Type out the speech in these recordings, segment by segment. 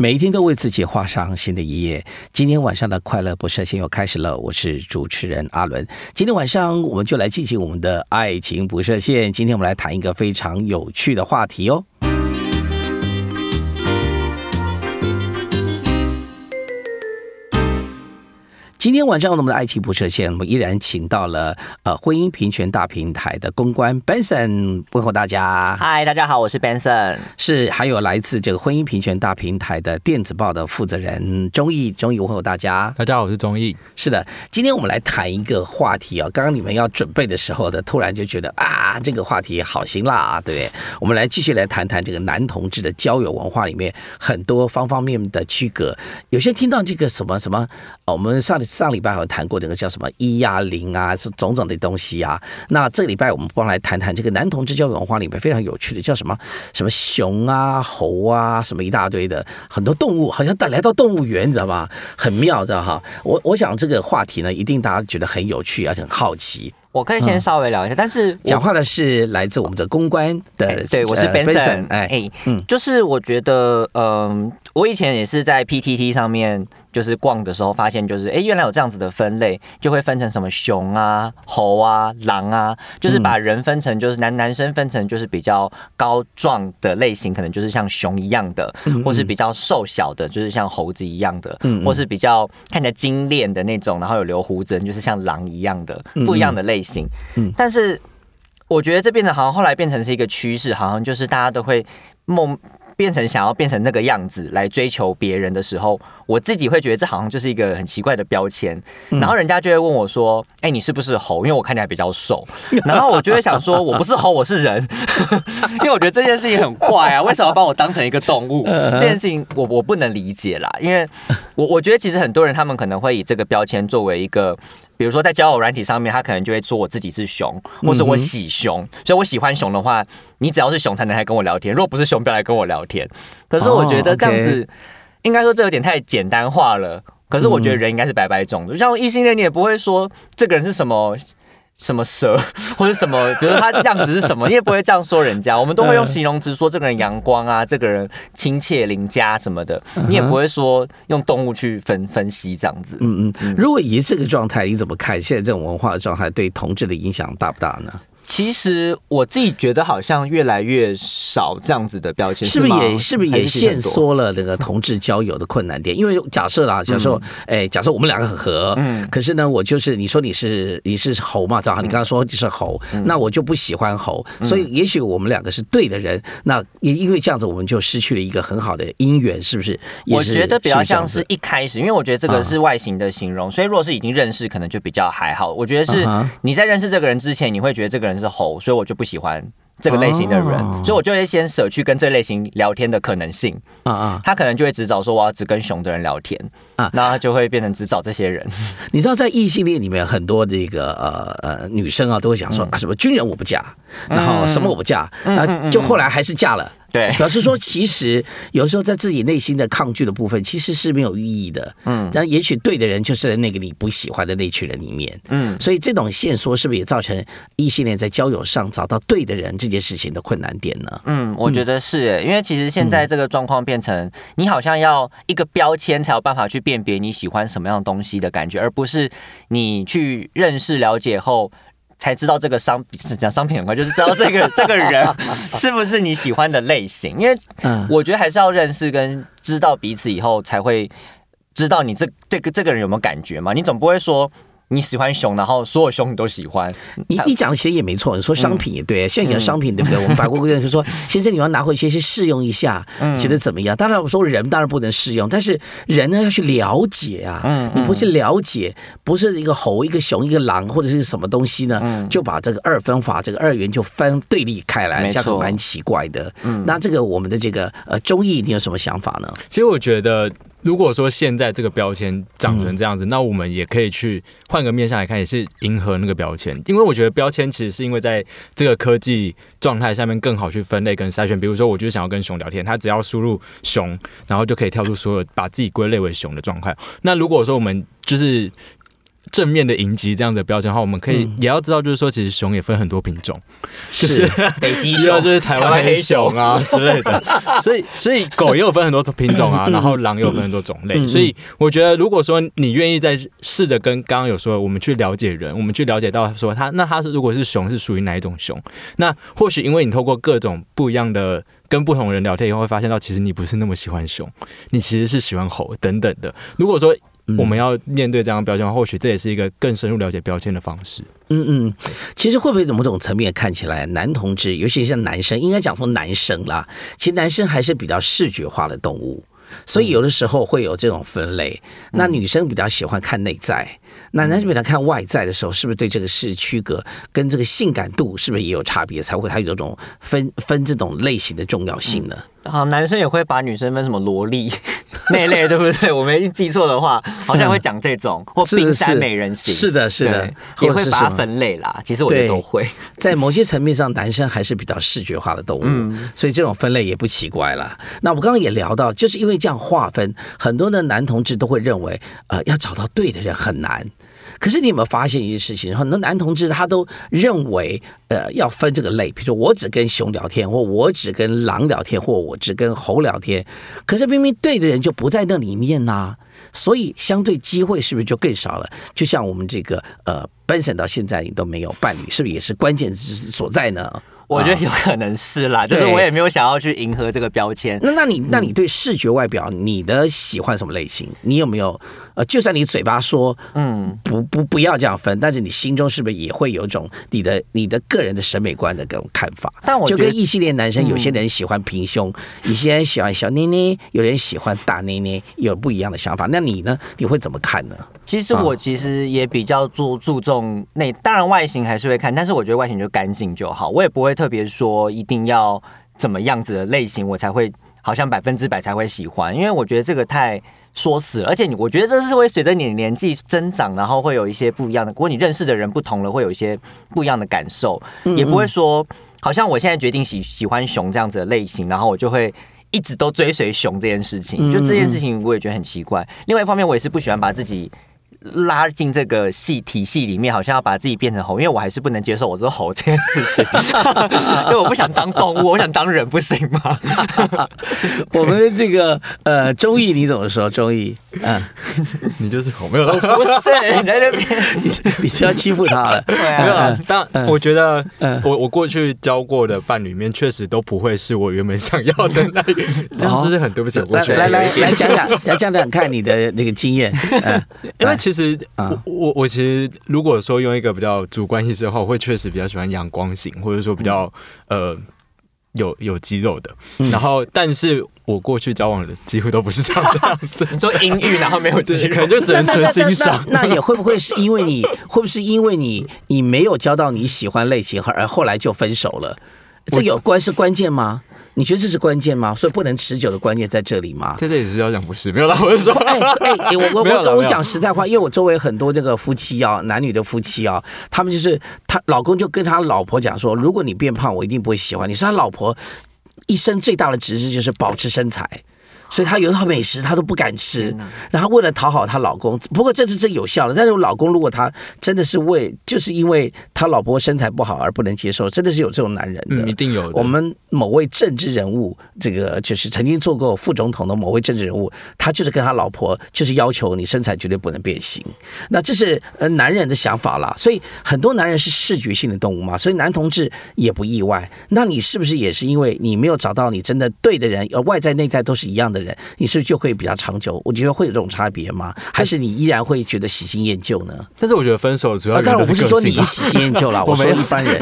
每一天都为自己画上新的一页。今天晚上的快乐不设限又开始了，我是主持人阿伦。今天晚上我们就来进行我们的爱情不设限。今天我们来谈一个非常有趣的话题哦。今天晚上我们的爱情不设限，我们依然请到了呃婚姻平权大平台的公关 Benson 问候大家。嗨，大家好，我是 Benson。是还有来自这个婚姻平权大平台的电子报的负责人钟毅，钟毅问候大家。大家好，我是钟毅。是的，今天我们来谈一个话题啊。刚刚你们要准备的时候的，突然就觉得啊，这个话题好辛辣啊，对不对？我们来继续来谈谈这个男同志的交友文化里面很多方方面面的区隔。有些听到这个什么什么，我们上上礼拜好像谈过这个叫什么一呀零啊，是种种的东西啊。那这个礼拜我们帮来谈谈这个男同志交友文化里面非常有趣的叫什么什么熊啊、猴啊，什么一大堆的很多动物，好像带来到动物园，你知道吗？很妙知道哈。我我想这个话题呢，一定大家觉得很有趣，而且很好奇。我可以先稍微聊一下，但是讲话的是来自我们的公关的，对我是 Benson，哎，嗯，就是我觉得，嗯，我以前也是在 PTT 上面。就是逛的时候发现，就是哎，原来有这样子的分类，就会分成什么熊啊、猴啊、狼啊，就是把人分成，就是男男生分成就是比较高壮的类型，可能就是像熊一样的，或是比较瘦小的，就是像猴子一样的，或是比较看起来精炼的那种，然后有留胡子，就是像狼一样的，不一样的类型。但是我觉得这变得好像后来变成是一个趋势，好像就是大家都会梦。变成想要变成那个样子来追求别人的时候，我自己会觉得这好像就是一个很奇怪的标签。然后人家就会问我说：“哎，你是不是猴？”因为我看起来比较瘦。然后我就会想说：“我不是猴，我是人。”因为我觉得这件事情很怪啊，为什么要把我当成一个动物？这件事情我我不能理解啦。因为我我觉得其实很多人他们可能会以这个标签作为一个。比如说在交友软体上面，他可能就会说我自己是熊，或是我喜熊，所以我喜欢熊的话，你只要是熊才能来跟我聊天，如果不是熊，不要来跟我聊天。可是我觉得这样子，应该说这有点太简单化了。可是我觉得人应该是百百种，就像异性恋，你也不会说这个人是什么。什么蛇 或者什么，比如说他样子是什么，你也不会这样说人家。我们都会用形容词说这个人阳光啊，这个人亲切邻家什么的，你也不会说用动物去分分析这样子。嗯嗯，如果以这个状态，你怎么看现在这种文化的状态对同志的影响大不大呢？其实我自己觉得好像越来越少这样子的标签，是不是也是不是也限缩了那个同志交友的困难点？因为假设啦，假设哎，假设我们两个很合，嗯，可是呢，我就是你说你是你是猴嘛，对吧？你刚刚说你是猴，那我就不喜欢猴，所以也许我们两个是对的人，那也因为这样子，我们就失去了一个很好的姻缘，是不是？我觉得比较像是一开始，因为我觉得这个是外形的形容，所以如果是已经认识，可能就比较还好。我觉得是你在认识这个人之前，你会觉得这个人。是猴，所以我就不喜欢这个类型的人，所以我就会先舍去跟这类型聊天的可能性。啊啊，他可能就会只找说我要只跟熊的人聊天啊，那他就会变成只找这些人。你知道，在异性恋里面，很多这个呃呃女生啊，都会讲说啊，什么军人我不嫁，然后什么我不嫁，那就后来还是嫁了。对，表示说，其实有时候在自己内心的抗拒的部分，其实是没有意义的。嗯，但也许对的人就是在那个你不喜欢的那群人里面。嗯，所以这种线索是不是也造成异性恋在交友上找到对的人这件事情的困难点呢？嗯，我觉得是，因为其实现在这个状况变成你好像要一个标签才有办法去辨别你喜欢什么样的东西的感觉，而不是你去认识了解后。才知道这个商品讲商品很快，就是知道这个 这个人 是不是你喜欢的类型，因为我觉得还是要认识跟知道彼此以后，才会知道你这对这个人有没有感觉嘛。你总不会说。你喜欢熊，然后所有熊你都喜欢。你你讲的其实也没错，你说商品也对，像你的商品对不对？我们百货公司就说，先生你要拿回去先试用一下，觉得怎么样？当然我说人当然不能试用，但是人呢要去了解啊。嗯你不去了解，不是一个猴、一个熊、一个狼或者是什么东西呢？就把这个二分法、这个二元就分对立开来，这样蛮奇怪的。嗯那这个我们的这个呃中医，你有什么想法呢？其实我觉得。如果说现在这个标签长成这样子，那我们也可以去换个面向来看，也是迎合那个标签。因为我觉得标签其实是因为在这个科技状态下面更好去分类跟筛选。比如说，我就是想要跟熊聊天，他只要输入熊，然后就可以跳出所有把自己归类为熊的状态。那如果说我们就是正面的迎击这样的标签的话，我们可以也要知道，就是说，其实熊也分很多品种，是北极熊，就是台湾黑熊啊 之类的。所以，所以狗也有分很多种品种啊，然后狼也有分很多种类。所以，我觉得如果说你愿意在试着跟刚刚有说，我们去了解人，我们去了解到说他，那他是如果是熊，是属于哪一种熊？那或许因为你透过各种不一样的跟不同人聊天以后，会发现到其实你不是那么喜欢熊，你其实是喜欢猴等等的。如果说我们要面对这样的标签，或许这也是一个更深入了解标签的方式。嗯嗯，其实会不会某种层面看起来，男同志，尤其像男生，应该讲说男生啦，其实男生还是比较视觉化的动物，所以有的时候会有这种分类。那女生比较喜欢看内在，那男生比较看外在的时候，是不是对这个是区隔，跟这个性感度是不是也有差别，才会它有这种分分这种类型的重要性呢？好，男生也会把女生分什么萝莉 那类，对不对？我没记错的话，好像会讲这种或冰山美人型，是的，是的，也会把它分类啦。其实我觉得都会，在某些层面上，男生还是比较视觉化的动物，所以这种分类也不奇怪了。那我刚刚也聊到，就是因为这样划分，很多的男同志都会认为，呃，要找到对的人很难。可是你有没有发现一件事情？很多男同志他都认为，呃，要分这个类，比如说我只跟熊聊天，或我只跟狼聊天，或我只跟猴聊天。可是明明对的人就不在那里面呐，所以相对机会是不是就更少了？就像我们这个呃单身到现在你都没有伴侣，是不是也是关键之所在呢？我觉得有可能是啦，就是我也没有想要去迎合这个标签。那那你那你对视觉外表，你的喜欢什么类型？你有没有呃，就算你嘴巴说嗯不不不要这样分，但是你心中是不是也会有一种你的你的个人的审美观的各种看法？但我就跟异性恋男生，有些人喜欢平胸，有些人喜欢小捏捏，有人喜欢大捏捏，有不一样的想法。那你呢？你会怎么看呢？其实我其实也比较注注重内，当然外形还是会看，但是我觉得外形就干净就好，我也不会特别说一定要怎么样子的类型我才会好像百分之百才会喜欢，因为我觉得这个太说死了，而且你我觉得这是会随着你年纪增长，然后会有一些不一样的，如果你认识的人不同了，会有一些不一样的感受，也不会说好像我现在决定喜喜欢熊这样子的类型，然后我就会一直都追随熊这件事情，就这件事情我也觉得很奇怪。另外一方面，我也是不喜欢把自己。拉进这个系体系里面，好像要把自己变成猴，因为我还是不能接受我是猴这件事情，因为我不想当动物，我想当人，不行吗？我们这个呃，中意你怎么说？周易，嗯，你就是猴，没有，不是你在那边，你你就要欺负他了，没有。但我觉得，我我过去交过的伴侣里面，确实都不会是我原本想要的那个，这样是不是很对不起我过去？来来来讲讲，来讲讲看你的那个经验，嗯，因为其其实我我我其实如果说用一个比较主观意识的话，我会确实比较喜欢阳光型，或者说比较呃有 有肌肉的。然后，但是我过去交往的几乎都不是这样 子。你说阴郁，然后没有肌肉，可能就只能纯欣赏。那也会不会是因为你会不会是因为你你没有交到你喜欢类型，而后来就分手了？这有关是关键吗？你觉得这是关键吗？所以不能持久的关键在这里吗？这这也是要讲不是没有啦，我是说，哎哎，我我 我我讲实在话，因为我周围很多这个夫妻啊，男女的夫妻啊，他们就是他老公就跟他老婆讲说，如果你变胖，我一定不会喜欢你。说他老婆一生最大的职责就是保持身材。所以她有套美食她都不敢吃，然后为了讨好她老公，不过这是真有效的。但是我老公如果他真的是为就是因为他老婆身材不好而不能接受，真的是有这种男人的，一定有。我们某位政治人物，这个就是曾经做过副总统的某位政治人物，他就是跟他老婆就是要求你身材绝对不能变形。那这是呃男人的想法啦。所以很多男人是视觉性的动物嘛，所以男同志也不意外。那你是不是也是因为你没有找到你真的对的人，而外在内在都是一样的？人，你是不是就会比较长久？我觉得会有这种差别吗？还是你依然会觉得喜新厌旧呢？但是我觉得分手主要，当然我不是说你喜新厌旧了，我说一般人，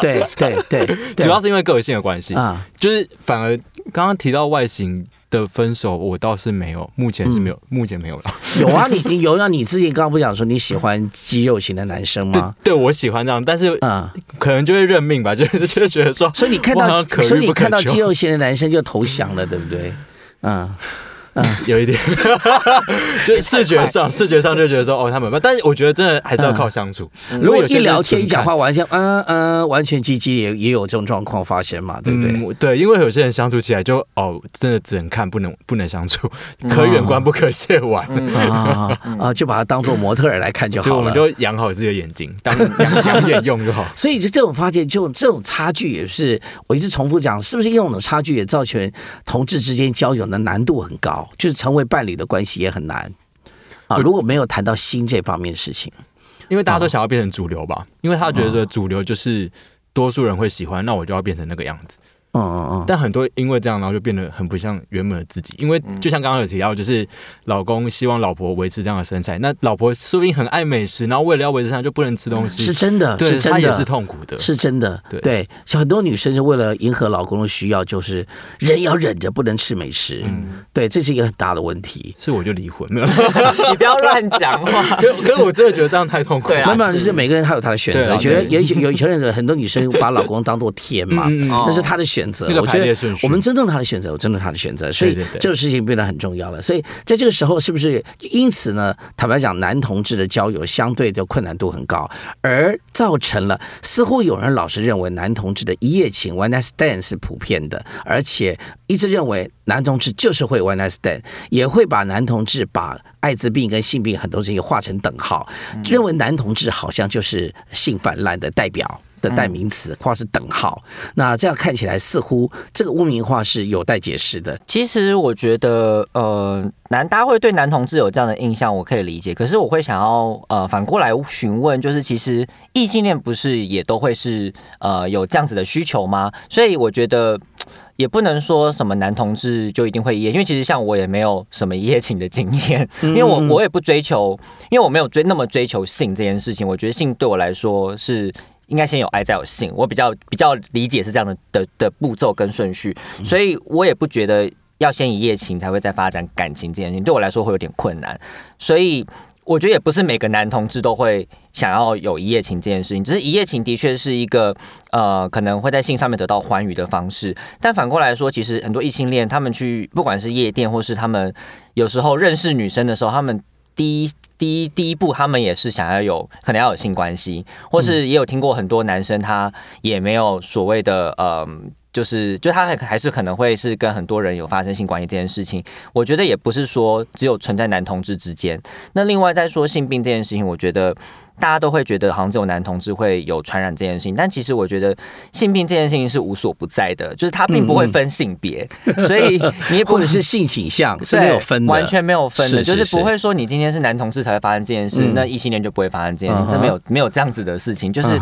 对对对，主要是因为个性的关系啊。就是反而刚刚提到外形的分手，我倒是没有，目前是没有，目前没有了。有啊，你你有啊？你自己刚刚不讲说你喜欢肌肉型的男生吗？对，我喜欢这样，但是嗯，可能就会认命吧，就 就觉得说，所以你看到，所以你看到肌肉型的男生就投降了，对不对？嗯，有一点，就视觉上，视觉上就觉得说哦，他们，但是我觉得真的还是要靠相处。如果一聊天一讲话，完全嗯嗯，完全积极，也也有这种状况发生嘛，对不对？对，因为有些人相处起来就哦，真的只能看，不能不能相处，可远观不可亵玩。啊啊，就把它当做模特儿来看就好了，我们就养好自己的眼睛，当 养养眼用就好。所以就这种发现，就这种差距也是我一直重复讲，是不是因为这种差距也造成同志之间交友的难度很高，就是成为伴侣的关系也很难啊。如果没有谈到心这方面的事情，因为大家都想要变成主流吧，因为他觉得主流就是多数人会喜欢，那我就要变成那个样子。嗯嗯嗯，但很多因为这样，然后就变得很不像原本的自己。因为就像刚刚有提到，就是老公希望老婆维持这样的身材，那老婆说不定很爱美食，然后为了要维持身材就不能吃东西，是真的，是真的，也是痛苦的，是真的。对，像很多女生是为了迎合老公的需要，就是人要忍着不能吃美食。嗯，对，这是一个很大的问题。是我就离婚了，你不要乱讲话。可可是我真的觉得这样太痛苦。对啊，慢慢就是每个人他有他的选择。觉得有有有些人很多女生把老公当做天嘛，那是她的选择。我觉得。我们尊重他的选择，我尊重他的选择，所以这个事情变得很重要了。所以在这个时候，是不是因此呢？坦白讲，男同志的交友相对的困难度很高，而造成了似乎有人老是认为男同志的一夜情 （one night stand） 是普遍的，而且一直认为男同志就是会 one night stand，也会把男同志把艾滋病跟性病很多事情画成等号，认为男同志好像就是性泛滥的代表。的代名词或是等号，那这样看起来似乎这个污名化是有待解释的。其实我觉得，呃，男大家会对男同志有这样的印象，我可以理解。可是我会想要，呃，反过来询问，就是其实异性恋不是也都会是呃有这样子的需求吗？所以我觉得也不能说什么男同志就一定会一夜，因为其实像我也没有什么一夜情的经验，因为我我也不追求，因为我没有追那么追求性这件事情。我觉得性对我来说是。应该先有爱再有性，我比较比较理解是这样的的的步骤跟顺序，所以我也不觉得要先一夜情才会再发展感情这件事情，对我来说会有点困难，所以我觉得也不是每个男同志都会想要有一夜情这件事情，只是一夜情的确是一个呃可能会在性上面得到欢愉的方式，但反过来说，其实很多异性恋他们去不管是夜店或是他们有时候认识女生的时候，他们第一。第一第一步，他们也是想要有可能要有性关系，或是也有听过很多男生他也没有所谓的呃，就是就他还还是可能会是跟很多人有发生性关系这件事情。我觉得也不是说只有存在男同志之间。那另外再说性病这件事情，我觉得。大家都会觉得好像只有男同志会有传染这件事情，但其实我觉得性病这件事情是无所不在的，就是它并不会分性别，所以你或者是性倾向是没有分的，完全没有分的，就是不会说你今天是男同志才会发生这件事，那异性恋就不会发生这件事，这没有没有这样子的事情，就是。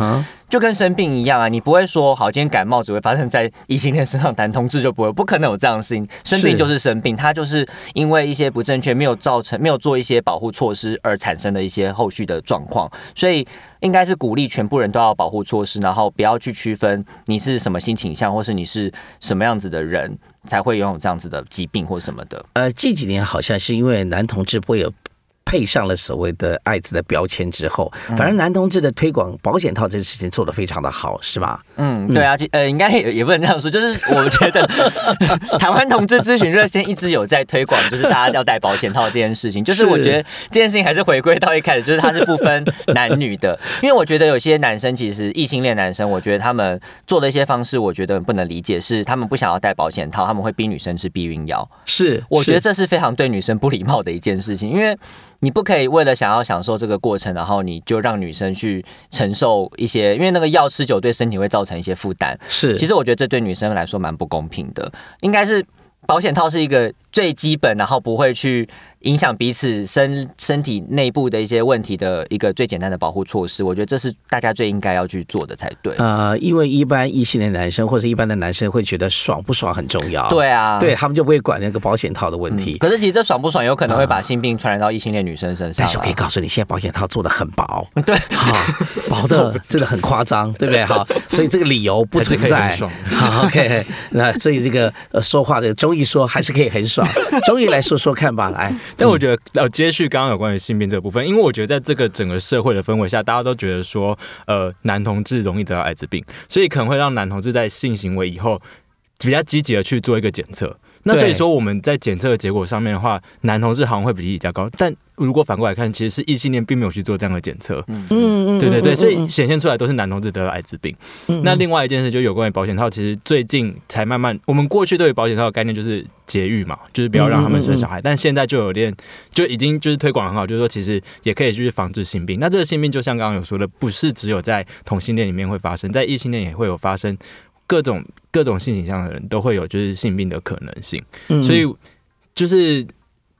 就跟生病一样啊，你不会说好，今天感冒只会发生在异性恋身上，男同志就不会，不可能有这样的事情。生病就是生病，它就是因为一些不正确，没有造成，没有做一些保护措施而产生的一些后续的状况。所以应该是鼓励全部人都要保护措施，然后不要去区分你是什么性倾向，或是你是什么样子的人才会拥有这样子的疾病或什么的。呃，近几年好像是因为男同志会有。配上了所谓的艾滋的标签之后，反而男同志的推广保险套这件事情做得非常的好，是吧？嗯，对啊，呃，应该也也不能这样说，就是 我觉得 台湾同志咨询热线一直有在推广，就是大家要戴保险套这件事情。就是我觉得这件事情还是回归到一开始，就是它是不分男女的，因为我觉得有些男生其实异性恋男生，我觉得他们做的一些方式，我觉得不能理解，是他们不想要戴保险套，他们会逼女生吃避孕药。是，我觉得这是非常对女生不礼貌的一件事情，因为。你不可以为了想要享受这个过程，然后你就让女生去承受一些，因为那个药吃久对身体会造成一些负担。是，其实我觉得这对女生来说蛮不公平的。应该是保险套是一个最基本，然后不会去。影响彼此身身体内部的一些问题的一个最简单的保护措施，我觉得这是大家最应该要去做的才对。呃，因为一般异性的男生或者一般的男生会觉得爽不爽很重要。对啊，对他们就不会管那个保险套的问题。可是其实这爽不爽有可能会把性病传染到异性恋女生身上。但是我可以告诉你，现在保险套做的很薄，对，好薄的 真的很夸张，对不对？好，所以这个理由不存在。好，OK，那所以这个呃说话的中医说还是可以很爽。终于来说说看吧，来。但我觉得要。接续刚刚有关于性病这个部分，因为我觉得在这个整个社会的氛围下，大家都觉得说，呃，男同志容易得到艾滋病，所以可能会让男同志在性行为以后比较积极的去做一个检测。那所以说我们在检测的结果上面的话，男同志好像会比例比较高，但如果反过来看，其实是异性恋并没有去做这样的检测。嗯嗯，对对对，所以显现出来都是男同志得了艾滋病。那另外一件事就有关于保险套，其实最近才慢慢，我们过去对于保险套的概念就是节育嘛，就是不要让他们生小孩，但现在就有点就已经就是推广很好，就是说其实也可以去防治性病。那这个性病就像刚刚有说的，不是只有在同性恋里面会发生，在异性恋也会有发生。各种各种性倾向的人都会有就是性病的可能性，所以就是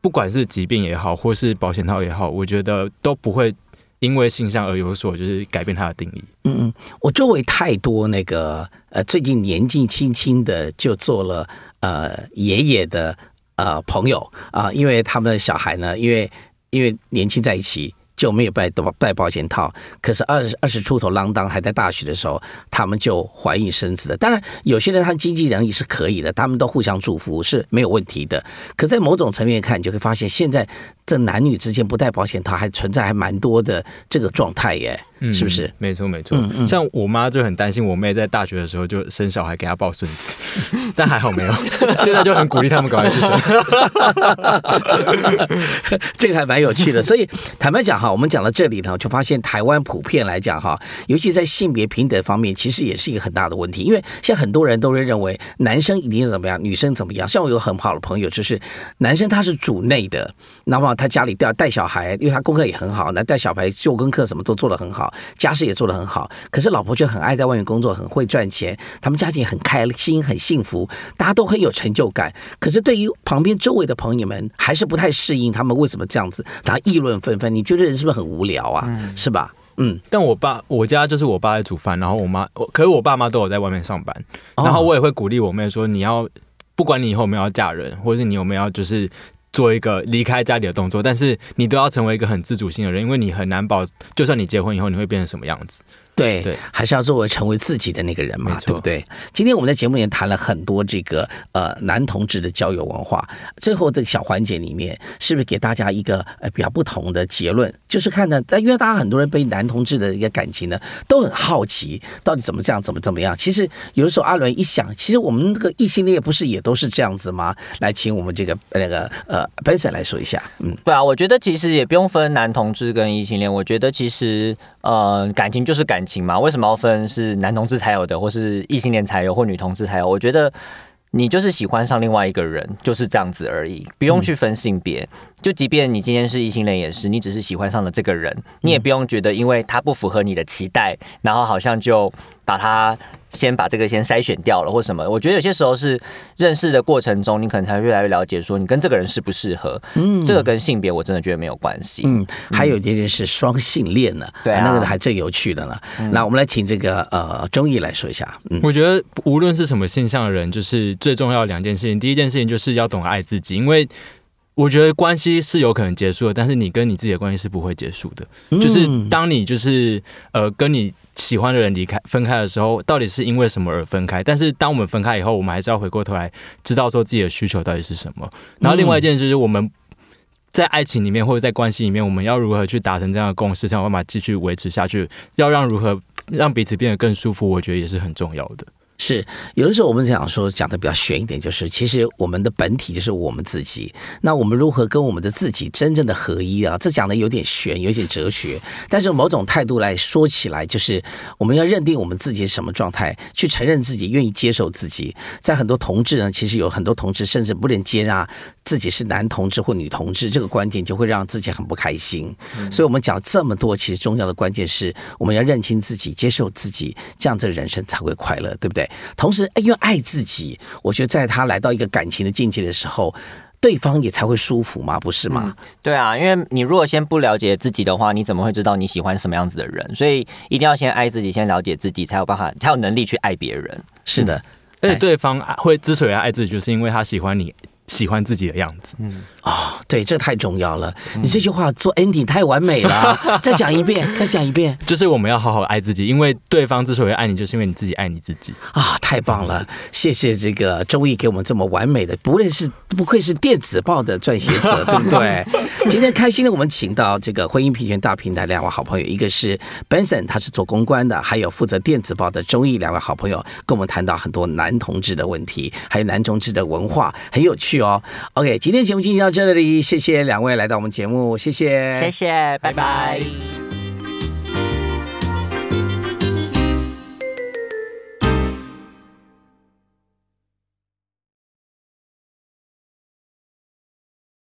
不管是疾病也好，或是保险套也好，我觉得都不会因为性向而有所就是改变它的定义。嗯嗯，我周围太多那个呃最近年纪轻轻的就做了呃爷爷的呃朋友啊，因为他们的小孩呢，因为因为年轻在一起。就没有戴戴保险套，可是二二十出头啷当还在大学的时候，他们就怀孕生子了。当然，有些人他经济能力是可以的，他们都互相祝福是没有问题的。可在某种层面看，你就会发现现在。这男女之间不戴保险套还存在还蛮多的这个状态耶，是不是？没错没错。像我妈就很担心我妹在大学的时候就生小孩给她抱孙子，但还好没有。现在就很鼓励他们赶快去生。这个还蛮有趣的。所以坦白讲哈，我们讲到这里呢，就发现台湾普遍来讲哈，尤其在性别平等方面，其实也是一个很大的问题。因为现在很多人都会认为男生一定是怎么样，女生怎么样。像我有很好的朋友，就是男生他是主内的，那么。他家里带带小孩，因为他功课也很好，那带小孩做功课什么都做得很好，家事也做得很好。可是老婆却很爱在外面工作，很会赚钱，他们家庭很开心，很幸福，大家都很有成就感。可是对于旁边周围的朋友们，还是不太适应，他们为什么这样子？然后议论纷纷。你觉得人是不是很无聊啊？是吧？嗯。但我爸我家就是我爸在煮饭，然后我妈，我可是我爸妈都有在外面上班，然后我也会鼓励我妹说：你要不管你以后有没有要嫁人，或者是你有没有要就是。做一个离开家里的动作，但是你都要成为一个很自主性的人，因为你很难保，就算你结婚以后，你会变成什么样子。对对，还是要作为成为自己的那个人嘛，对不对？今天我们在节目里面谈了很多这个呃男同志的交友文化，最后这个小环节里面，是不是给大家一个呃比较不同的结论？就是看呢，但因为大家很多人对男同志的一个感情呢，都很好奇，到底怎么这样，怎么怎么样？其实有的时候阿伦一想，其实我们这个异性恋不是也都是这样子吗？来，请我们这个那个呃 Benson 来说一下。嗯，对啊，我觉得其实也不用分男同志跟异性恋，我觉得其实呃感情就是感。情嘛？为什么要分是男同志才有的，或是异性恋才有，或女同志才有？我觉得你就是喜欢上另外一个人，就是这样子而已，不用去分性别。就即便你今天是异性恋，也是你只是喜欢上了这个人，你也不用觉得因为他不符合你的期待，然后好像就把他。先把这个先筛选掉了，或什么？我觉得有些时候是认识的过程中，你可能才越来越了解，说你跟这个人适不适合。嗯，这个跟性别我真的觉得没有关系。嗯，还有一件事是双性恋呢，对，那个还真有趣的呢。那我们来请这个呃钟毅来说一下。嗯，我觉得无论是什么现象的人，就是最重要两件事情。第一件事情就是要懂得爱自己，因为。我觉得关系是有可能结束的，但是你跟你自己的关系是不会结束的。就是当你就是呃跟你喜欢的人离开分开的时候，到底是因为什么而分开？但是当我们分开以后，我们还是要回过头来知道说自己的需求到底是什么。然后另外一件就是我们在爱情里面或者在关系里面，我们要如何去达成这样的共识，才有办法继续维持下去？要让如何让彼此变得更舒服？我觉得也是很重要的。是有的时候我们讲说讲的比较玄一点，就是其实我们的本体就是我们自己。那我们如何跟我们的自己真正的合一啊？这讲的有点玄，有点哲学。但是某种态度来说起来，就是我们要认定我们自己是什么状态，去承认自己，愿意接受自己。在很多同志呢，其实有很多同志甚至不能接纳自己是男同志或女同志，这个观点就会让自己很不开心。所以我们讲这么多，其实重要的关键是我们要认清自己，接受自己，这样子人生才会快乐，对不对？同时，因为爱自己，我觉得在他来到一个感情的境界的时候，对方也才会舒服嘛，不是吗？对啊，因为你如果先不了解自己的话，你怎么会知道你喜欢什么样子的人？所以一定要先爱自己，先了解自己，才有办法，才有能力去爱别人。是的，而且对方会之所以爱自己，就是因为他喜欢你。喜欢自己的样子，嗯哦，对，这太重要了。你这句话做 ending 太完美了，再讲一遍，再讲一遍。就是我们要好好爱自己，因为对方之所以爱你，就是因为你自己爱你自己啊！太棒了，谢谢这个周易给我们这么完美的，不论是不愧是电子报的撰写者，对不对？今天开心的，我们请到这个婚姻平权大平台两位好朋友，一个是 Benson，他是做公关的，还有负责电子报的周易，两位好朋友跟我们谈到很多男同志的问题，还有男同志的文化，很有趣哦。OK，今天节目进行到这里，谢谢两位来到我们节目，谢谢，谢谢，拜拜。